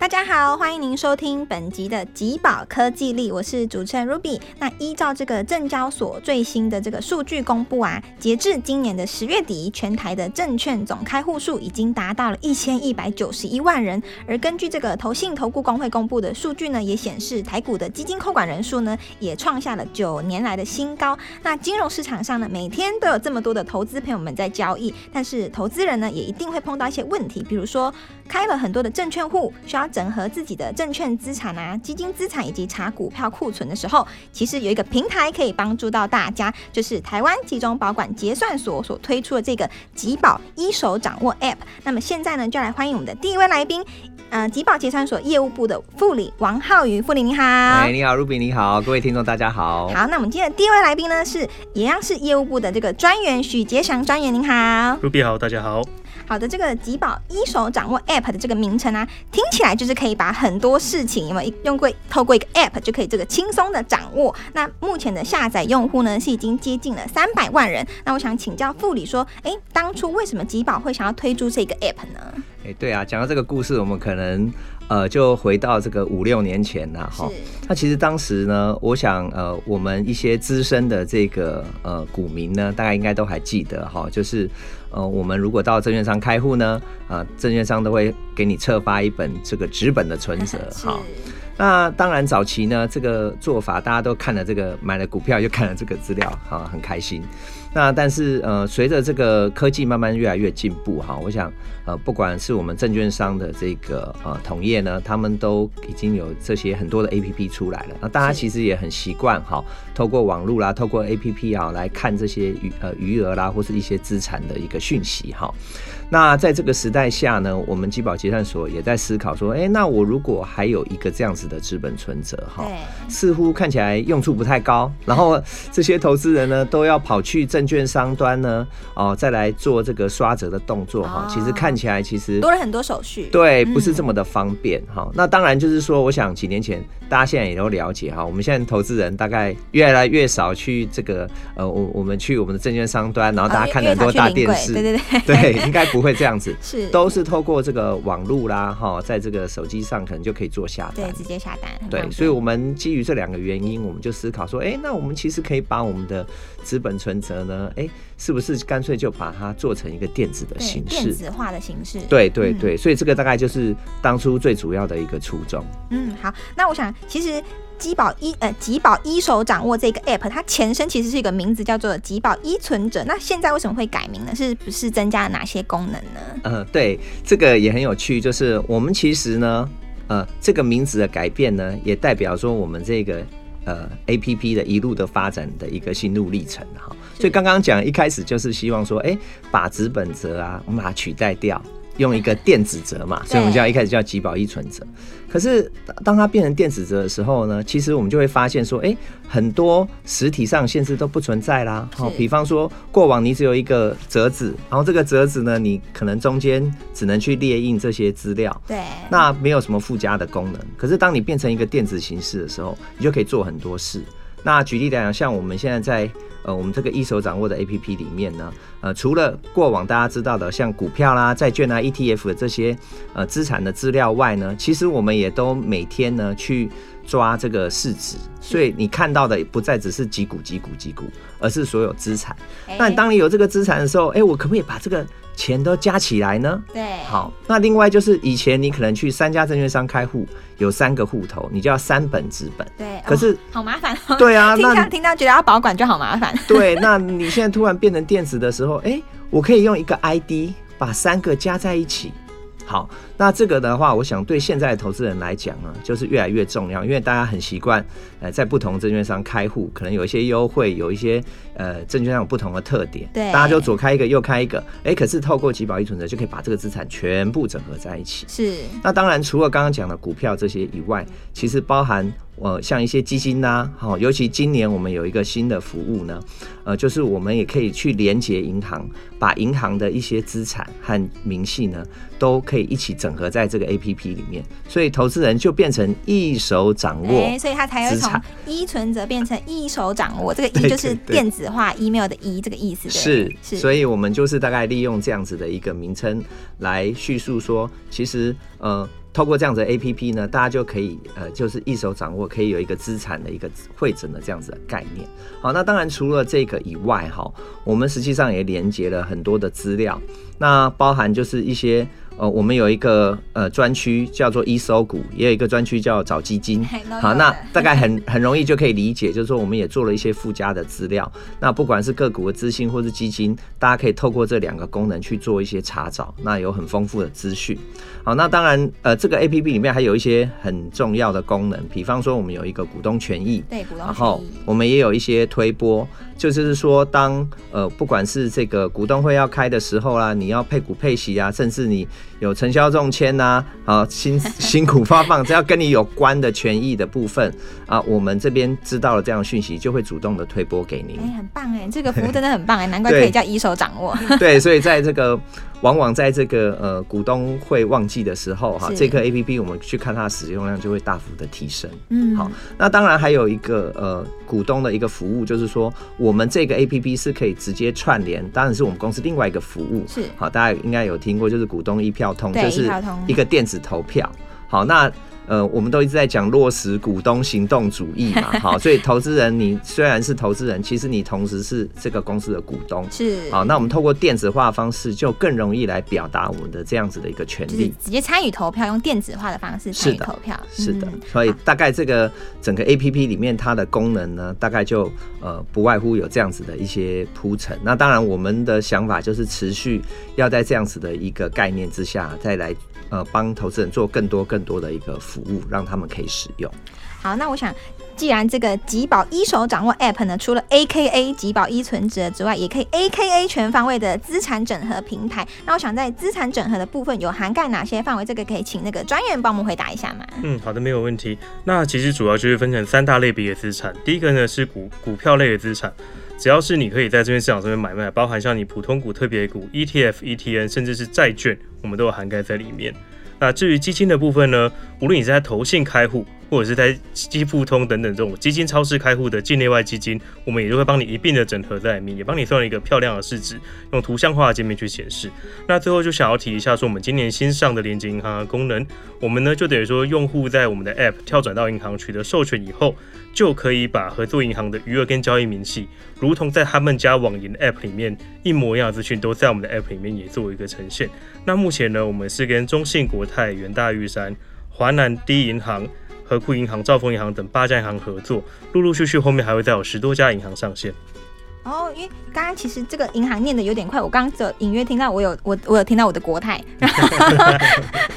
大家好，欢迎您收听本集的吉宝科技力，我是主持人 Ruby。那依照这个证交所最新的这个数据公布啊，截至今年的十月底，全台的证券总开户数已经达到了一千一百九十一万人。而根据这个投信投顾工会公布的数据呢，也显示台股的基金扣管人数呢，也创下了九年来的新高。那金融市场上呢，每天都有这么多的投资朋友们在交易，但是投资人呢，也一定会碰到一些问题，比如说开了很多的证券户，需要整合自己的证券资产啊、基金资产以及查股票库存的时候，其实有一个平台可以帮助到大家，就是台湾集中保管结算所所推出的这个集保一手掌握 App。那么现在呢，就来欢迎我们的第一位来宾，呃，集保结算所业务部的副理王浩宇，副理你好。哎，你好，Ruby，你好，各位听众大家好。好，那我们今天的第一位来宾呢，是一样是业务部的这个专员许杰祥专员，您好。Ruby 好，大家好。好的，这个吉宝一手掌握 App 的这个名称啊，听起来就是可以把很多事情有没有用过透过一个 App 就可以这个轻松的掌握。那目前的下载用户呢是已经接近了三百万人。那我想请教副理说，哎，当初为什么吉宝会想要推出这个 App 呢？哎，对啊，讲到这个故事，我们可能呃就回到这个五六年前了哈。那其实当时呢，我想呃我们一些资深的这个呃股民呢，大概应该都还记得哈，就是呃我们如果到证券商开户呢，啊、证券商都会给你册发一本这个纸本的存折 哈。那当然，早期呢，这个做法大家都看了这个买了股票，就看了这个资料，哈，很开心。那但是呃，随着这个科技慢慢越来越进步，哈，我想呃，不管是我们证券商的这个呃同业呢，他们都已经有这些很多的 A P P 出来了。那大家其实也很习惯哈，透过网络啦，透过 A P P 啊来看这些余呃余额啦，或是一些资产的一个讯息哈。那在这个时代下呢，我们基宝结算所也在思考说，哎、那我如果还有一个这样子的资本存折哈，似乎看起来用处不太高，然后这些投资人呢都要跑去证券商端呢，哦，再来做这个刷折的动作哈，哦。其实看起来其实多了很多手续。对，嗯。不是这么的方便哈、那当然就是说，我想几年前大家现在也都了解哈，我们现在投资人大概越来越少去这个呃，我我们去我们的证券商端，然后大家看了很多大电视，对对对，对，应该不会这样子。是都是透过这个网络啦，哈，在这个手机上可能就可以做下单对。直接下单。对，所以我们基于这两个原因，我们就思考说，哎、那我们其实可以把我们的资本存折呢，哎、是不是干脆就把它做成一个电子的形式？电子化的形式。嗯对对对，所以这个大概就是当初最主要的一个初衷。嗯，好，那我想其实。集宝一呃，集宝一手掌握这个 app，它前身其实是一个名字叫做集保一存者。那现在为什么会改名呢？是不是增加了哪些功能呢？呃，对，这个也很有趣，就是我们其实呢，呃，这个名字的改变呢，也代表说我们这个呃 A P P 的一路的发展的一个心路历程哈。所以刚刚讲一开始就是希望说，哎、把纸本折啊，我们把它取代掉。用一个电子折嘛，所以我们叫一开始叫集保一存折。可是当它变成电子折的时候呢，其实我们就会发现说，哎、很多实体上限制都不存在啦。好、比方说过往你只有一个折子，然后这个折子呢，你可能中间只能去列印这些资料，对，那没有什么附加的功能。可是当你变成一个电子形式的时候，你就可以做很多事。那举例来讲，像我们现在在呃我们这个一手掌握的 APP 里面呢，呃除了过往大家知道的像股票啦、债券啊、ETF 的这些呃资产的资料外呢，其实我们也都每天呢去抓这个市值，所以你看到的不再只是几股几股几股，而是所有资产。那当你有这个资产的时候，哎、我可不可以把这个钱都加起来呢？对，好，那另外就是以前你可能去三家证券商开户，有三个户头，你就要三本资本。对，可是哦好麻烦哦。对啊，听那到听到觉得要保管就好麻烦。对，那你现在突然变成电子的时候，哎、我可以用一个 ID 把三个加在一起。好，那这个的话，我想对现在的投资人来讲呢，就是越来越重要，因为大家很习惯，呃，在不同证券商开户，可能有一些优惠，有一些呃证券商有不同的特点，对大家就左开一个，右开一个，哎、可是透过集保一存折就可以把这个资产全部整合在一起。是，那当然，除了刚刚讲的股票这些以外，其实包含呃像一些基金呐、好、尤其今年我们有一个新的服务呢，呃，就是我们也可以去连接银行，把银行的一些资产和明细呢，都可以一起整合在这个 A P P 里面，所以投资人就变成一手掌握。哎，所以他才有从资产一存折变成一手掌握，这个对一就是电子化 email 的一这个意思。对是，是，所以我们就是大概利用这样子的一个名称来叙述说，其实呃。透过这样子的 A P P 呢，大家就可以呃，就是一手掌握，可以有一个资产的一个会诊的这样子的概念。好，那当然除了这个以外，哈，我们实际上也连接了很多的资料，那包含就是一些。呃，我们有一个呃专区叫做一搜股，也有一个专区叫找基金。好，那大概很很容易就可以理解，就是说我们也做了一些附加的资料。那不管是个股的资讯或是基金，大家可以透过这两个功能去做一些查找，那有很丰富的资讯。好，那当然呃，这个 A P P 里面还有一些很重要的功能，比方说我们有一个股东权益，对股东然后我们也有一些推波，就是说当呃不管是这个股东会要开的时候啦，你要配股配息啊，甚至你有承销中签呐，啊辛 辛苦发放，只要跟你有关的权益的部分啊，我们这边知道了这样讯息，就会主动的推播给您。哎，很棒哎，这个服务真的很棒哎，难怪可以叫一手掌握。对，所以在这个往往在这个呃股东会旺季的时候哈，这个 A P P 我们去看它的使用量就会大幅的提升。嗯，好，那当然还有一个呃股东的一个服务，就是说我们这个 A P P 是可以直接串联，当然是我们公司另外一个服务。是，好，大家应该有听过，就是股东一票。通就是一个电子投票，好，那呃，我们都一直在讲落实股东行动主义嘛，好，所以投资人你虽然是投资人，其实你同时是这个公司的股东，是，好，那我们透过电子化的方式，就更容易来表达我们的这样子的一个权利，直接参与投票，用电子化的方式参与投票，是的，所以大概这个整个 A P P 里面它的功能呢，大概就呃不外乎有这样子的一些铺陈，那当然我们的想法就是持续要在这样子的一个概念之下再来。呃，帮投资人做更多更多的一个服务，让他们可以使用。好，那我想，既然这个吉宝一手掌握 App 呢，除了 AKA 吉宝一存折之外，也可以 AKA 全方位的资产整合平台。那我想在资产整合的部分有涵盖哪些范围？这个可以请那个专员帮我们回答一下吗？嗯，好的，没有问题。那其实主要就是分成三大类别的资产。第一个呢是股股票类的资产。只要是你可以在这边市场上面买卖，包含像你普通股、特别股、ETF、ETN，甚至是债券，我们都有涵盖在里面。那至于基金的部分呢？无论你是在投信开户，或者是在基富通等等这种基金超市开户的境内外基金，我们也都会帮你一并的整合在里面，也帮你算一个漂亮的市值，用图像化的界面去显示。那最后就想要提一下，说我们今年新上的连接银行的功能，我们呢就等于说用户在我们的 App 跳转到银行取得授权以后。就可以把合作银行的余额跟交易明细，如同在他们家网银 App 里面一模一样的资讯，都在我们的 App 里面也做一个呈现。那目前呢，我们是跟中信、国泰、元大、玉山、华南第一银行、和库银行、兆丰银行等八家银行合作，陆陆续续后面还会再有十多家银行上线。哦，因为刚刚其实这个银行念的有点快，我刚刚只有隐约听到我有我我有听到我的国泰，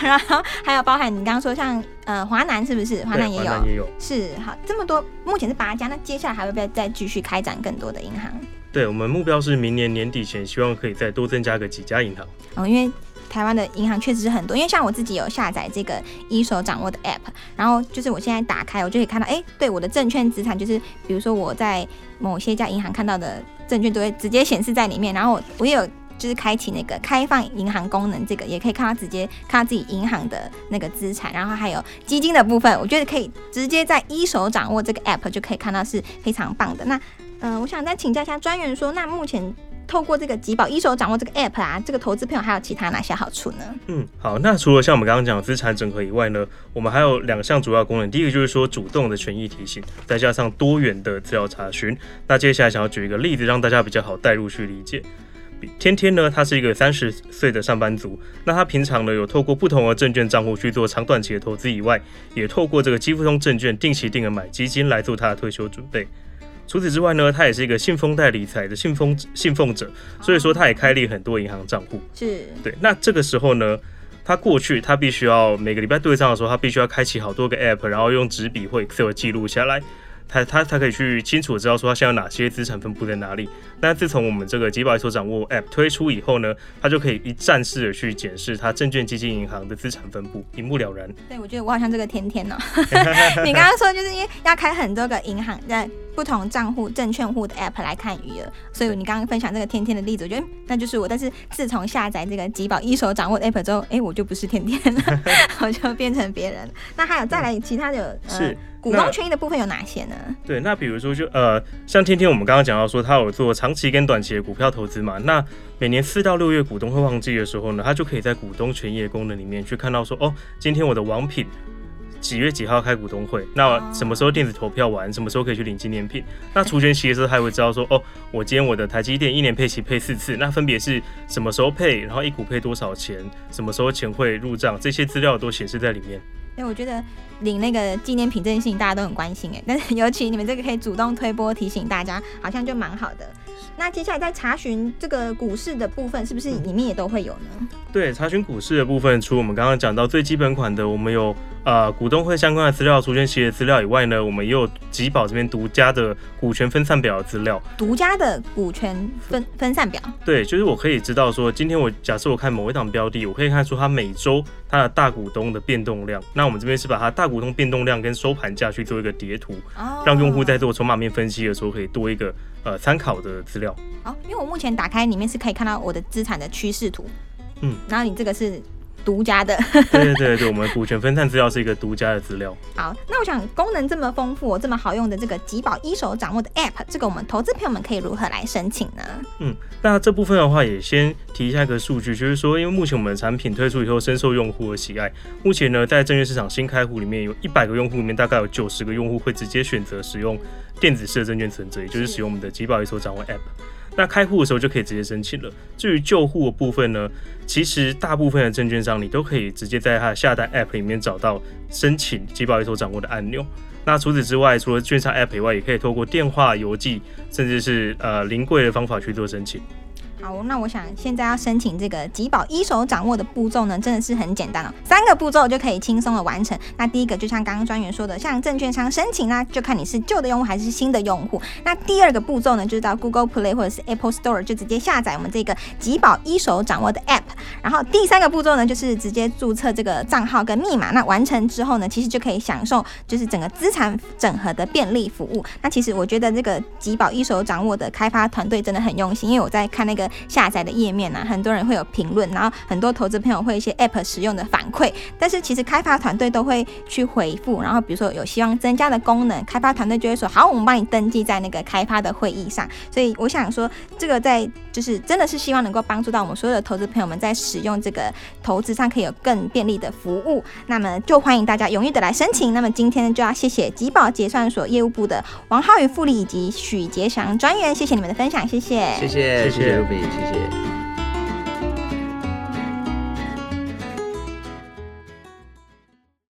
然后还有包含你刚刚说像呃华南是不是？华南也有，也有是好这么多，目前是八家，那接下来还会不会再继续开展更多的银行？对我们目标是明年年底前，希望可以再多增加个几家银行。哦，因为。台湾的银行确实是很多，因为像我自己有下载这个一手掌握的 App，然后就是我现在打开，我就可以看到，哎，对，我的证券资产就是，比如说我在某些家银行看到的证券都会直接显示在里面，然后我也有就是开启那个开放银行功能，这个也可以看到直接看到自己银行的那个资产，然后还有基金的部分，我觉得可以直接在一手掌握这个 App 就可以看到是非常棒的。那，嗯，我想再请教一下专员说，那目前。透过这个吉宝一手掌握这个 app 啊，这个投资朋友还有其他哪些好处呢？嗯，好，那除了像我们刚刚讲资产整合以外呢，我们还有两项主要功能。第一个就是说主动的权益提醒，再加上多元的资料查询。那接下来想要举一个例子，让大家比较好带入去理解。天天呢，他是一个三十岁的上班族，那他平常呢有透过不同的证券账户去做长短期的投资以外，也透过这个积富通证券定期定额买基金来做他的退休准备。除此之外呢，他也是一个信封贷理财的信封信奉者，所以说他也开立很多银行账户。是对。那这个时候呢，他过去他必须要每个礼拜对账的时候，他必须要开启好多个 app，然后用纸笔或 Excel 记录下来。他他他可以去清楚知道说他现在有哪些资产分布在哪里。那自从我们这个吉宝所掌握 App 推出以后呢，他就可以一站式的去检视他证券基金银行的资产分布，一目了然。对，我觉得我好像这个天天呢。你刚刚说就是因为要开很多个银行，在不同账户证券户的 App 来看余额。所以你刚刚分享这个天天的例子，我觉得那就是我。但是自从下载这个吉宝一手掌握的 App 之后，哎，我就不是天天了，我就变成别人。那还有再来其他的是。股东权益的部分有哪些呢？对，那比如说就呃，像天天我们刚刚讲到说，他有做长期跟短期的股票投资嘛。那每年四到六月股东会旺季的时候呢，他就可以在股东权益的功能里面去看到说，哦，今天我的王品几月几号开股东会？那什么时候电子投票完？什么时候可以去领纪念品？那除权期的时候，他会知道说，哦，我今天我的台积电一年配息配四次，那分别是什么时候配？然后一股配多少钱？什么时候钱会入账？这些资料都显示在里面。因为我觉得领那个纪念品这件事情大家都很关心哎，但是尤其你们这个可以主动推波提醒大家，好像就蛮好的。那接下来在查询这个股市的部分，是不是里面也都会有呢？对，查询股市的部分，除我们刚刚讲到最基本款的，我们有呃股东会相关的资料、除权息的资料以外呢，我们也有集宝这边独家的股权分散表的资料。独家的股权分分散表。对，就是我可以知道说，今天我假设我看某一档标的，我可以看出它每周它的大股东的变动量。那我们这边是把它大股东变动量跟收盘价去做一个叠图，让用户在做筹码面分析的时候可以多一个。呃，参考的资料。好，因为我目前打开里面是可以看到我的资产的趋势图。嗯，然后你这个是。独家的，对对对对，我们股权分散资料是一个独家的资料。好，那我想功能这么丰富、这么好用的这个吉宝一手掌握的 App，这个我们投资朋友们可以如何来申请呢？嗯，那这部分的话也先提一下一个数据，就是说，因为目前我们的产品推出以后深受用户的喜爱，目前呢在证券市场新开户里面有一百个用户里面，大概有九十个用户会直接选择使用电子式的证券存折，也就是使用我们的吉宝一手掌握 App。那开户的时候就可以直接申请了。至于旧户的部分呢，其实大部分的证券商你都可以直接在它的下单 App 里面找到申请集保一所掌握的按钮。那除此之外，除了券商 App 以外，也可以透过电话、邮寄，甚至是呃临柜的方法去做申请。好，那我想现在要申请这个吉宝一手掌握的步骤呢，真的是很简单哦，三个步骤就可以轻松的完成。那第一个就像刚刚专员说的，向证券商申请呢，就看你是旧的用户还是新的用户。那第二个步骤呢，就是到 Google Play 或者是 Apple Store 就直接下载我们这个吉宝一手掌握的 App。然后第三个步骤呢，就是直接注册这个账号跟密码。那完成之后呢，其实就可以享受就是整个资产整合的便利服务。那其实我觉得这个吉宝一手掌握的开发团队真的很用心，因为我在看那个。下载的页面呢，很多人会有评论，然后很多投资朋友会一些 App 使用的反馈，但是其实开发团队都会去回复，然后比如说有希望增加的功能，开发团队就会说好，我们帮你登记在那个开发的会议上。所以我想说，这个在就是真的是希望能够帮助到我们所有的投资朋友们在使用这个投资上可以有更便利的服务。那么就欢迎大家踊跃的来申请。那么今天就要谢谢吉宝结算所业务部的王浩宇副理以及许杰祥专员，谢谢你们的分享，谢谢，谢谢，谢谢谢谢。